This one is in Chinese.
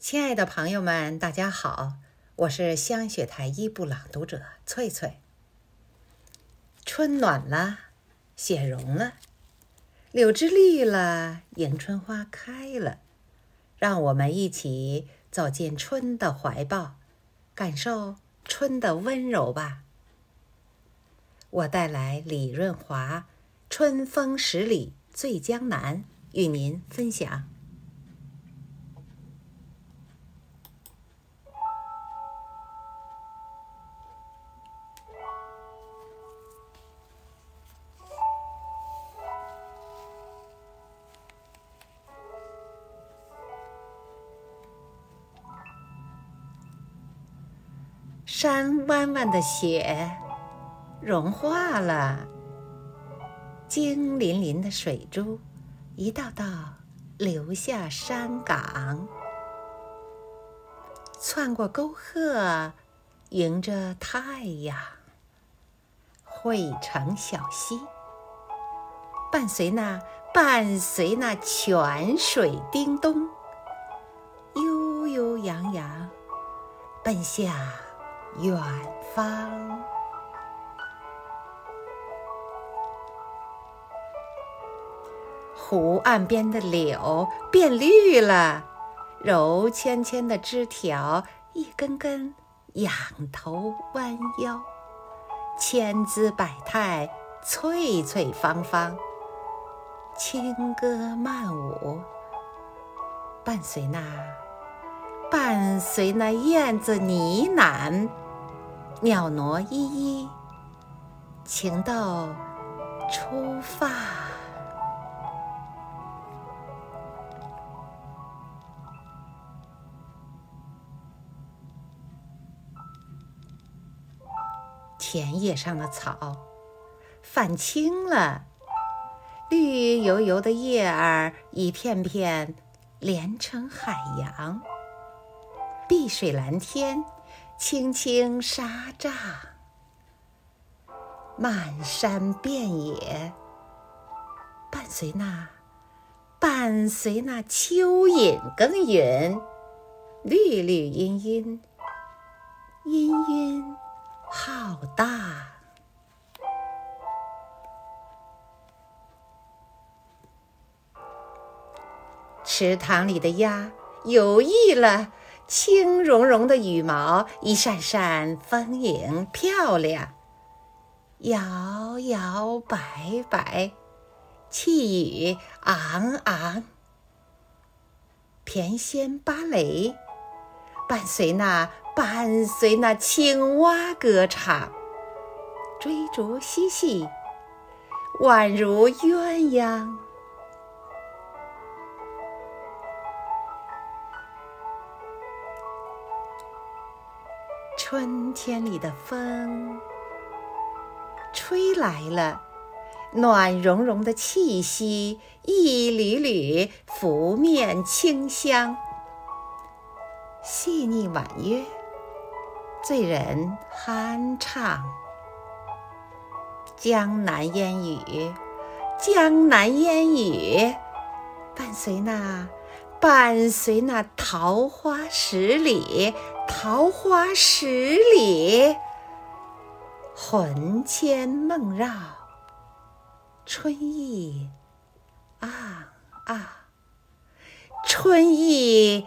亲爱的朋友们，大家好，我是香雪台一部朗读者翠翠。春暖了，雪融了，柳枝绿了，迎春花开了，让我们一起走进春的怀抱，感受春的温柔吧。我带来李润华《春风十里醉江南》，与您分享。山弯弯的雪融化了，晶淋淋的水珠一道道流下山岗，窜过沟壑，迎着太阳，汇成小溪，伴随那伴随那泉水叮咚，悠悠扬扬奔向。远方，湖岸边的柳变绿了，柔纤纤的枝条一根根仰头弯腰，千姿百态，翠翠芳芳，轻歌曼舞，伴随那。伴随那燕子呢喃，鸟挪依依，情窦初发。田野上的草泛青了，绿油油的叶儿一片片连成海洋。碧水蓝天，青青纱帐，漫山遍野，伴随那伴随那蚯蚓耕耘，绿绿茵茵，茵茵浩大。池塘里的鸭游弋了。轻绒绒的羽毛，一扇扇丰盈漂亮，摇摇摆摆，气宇昂昂。翩跹芭蕾，伴随那伴随那青蛙歌唱，追逐嬉戏，宛如鸳鸯。春天里的风，吹来了暖融融的气息，一缕缕拂面清香，细腻婉约，醉人酣畅。江南烟雨，江南烟雨，伴随那。伴随那桃花十里，桃花十里，魂牵梦绕，春意啊啊，春意。